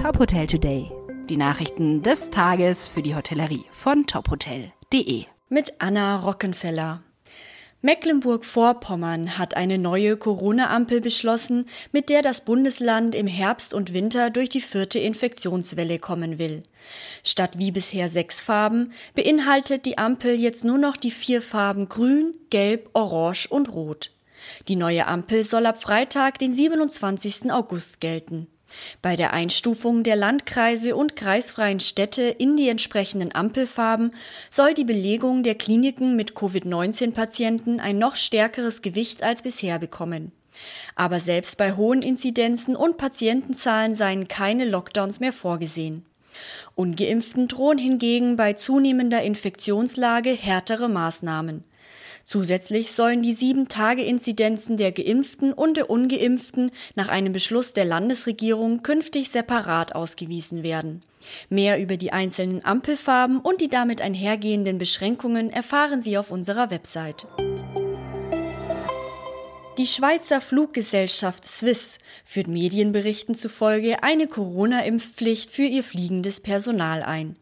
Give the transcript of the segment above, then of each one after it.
Top Hotel Today. Die Nachrichten des Tages für die Hotellerie von tophotel.de. Mit Anna Rockenfeller. Mecklenburg-Vorpommern hat eine neue Corona-Ampel beschlossen, mit der das Bundesland im Herbst und Winter durch die vierte Infektionswelle kommen will. Statt wie bisher sechs Farben beinhaltet die Ampel jetzt nur noch die vier Farben Grün, Gelb, Orange und Rot. Die neue Ampel soll ab Freitag, den 27. August gelten. Bei der Einstufung der Landkreise und kreisfreien Städte in die entsprechenden Ampelfarben soll die Belegung der Kliniken mit Covid-19-Patienten ein noch stärkeres Gewicht als bisher bekommen. Aber selbst bei hohen Inzidenzen und Patientenzahlen seien keine Lockdowns mehr vorgesehen. Ungeimpften drohen hingegen bei zunehmender Infektionslage härtere Maßnahmen. Zusätzlich sollen die Sieben-Tage-Inzidenzen der Geimpften und der Ungeimpften nach einem Beschluss der Landesregierung künftig separat ausgewiesen werden. Mehr über die einzelnen Ampelfarben und die damit einhergehenden Beschränkungen erfahren Sie auf unserer Website. Die Schweizer Fluggesellschaft Swiss führt Medienberichten zufolge eine Corona-Impfpflicht für ihr fliegendes Personal ein.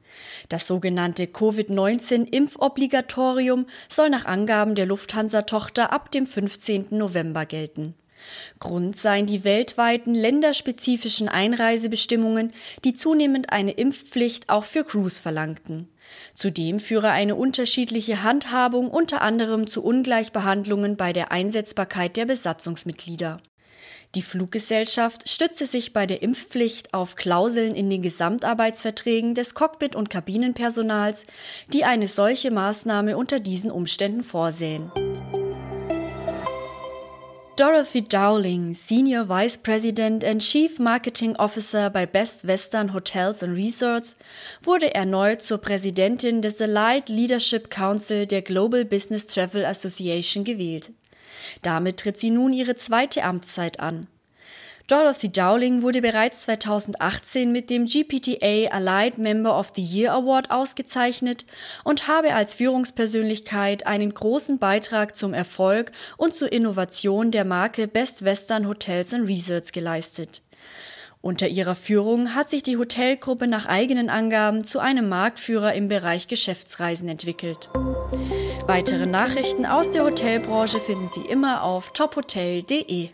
Das sogenannte Covid-19-Impfobligatorium soll nach Angaben der Lufthansa-Tochter ab dem 15. November gelten. Grund seien die weltweiten länderspezifischen Einreisebestimmungen, die zunehmend eine Impfpflicht auch für Crews verlangten. Zudem führe eine unterschiedliche Handhabung unter anderem zu Ungleichbehandlungen bei der Einsetzbarkeit der Besatzungsmitglieder. Die Fluggesellschaft stütze sich bei der Impfpflicht auf Klauseln in den Gesamtarbeitsverträgen des Cockpit- und Kabinenpersonals, die eine solche Maßnahme unter diesen Umständen vorsehen. Dorothy Dowling, Senior Vice President and Chief Marketing Officer bei Best Western Hotels and Resorts, wurde erneut zur Präsidentin des Allied Leadership Council der Global Business Travel Association gewählt. Damit tritt sie nun ihre zweite Amtszeit an. Dorothy Dowling wurde bereits 2018 mit dem GPTA Allied Member of the Year Award ausgezeichnet und habe als Führungspersönlichkeit einen großen Beitrag zum Erfolg und zur Innovation der Marke Best Western Hotels and Resorts geleistet. Unter ihrer Führung hat sich die Hotelgruppe nach eigenen Angaben zu einem Marktführer im Bereich Geschäftsreisen entwickelt. Weitere Nachrichten aus der Hotelbranche finden Sie immer auf tophotel.de.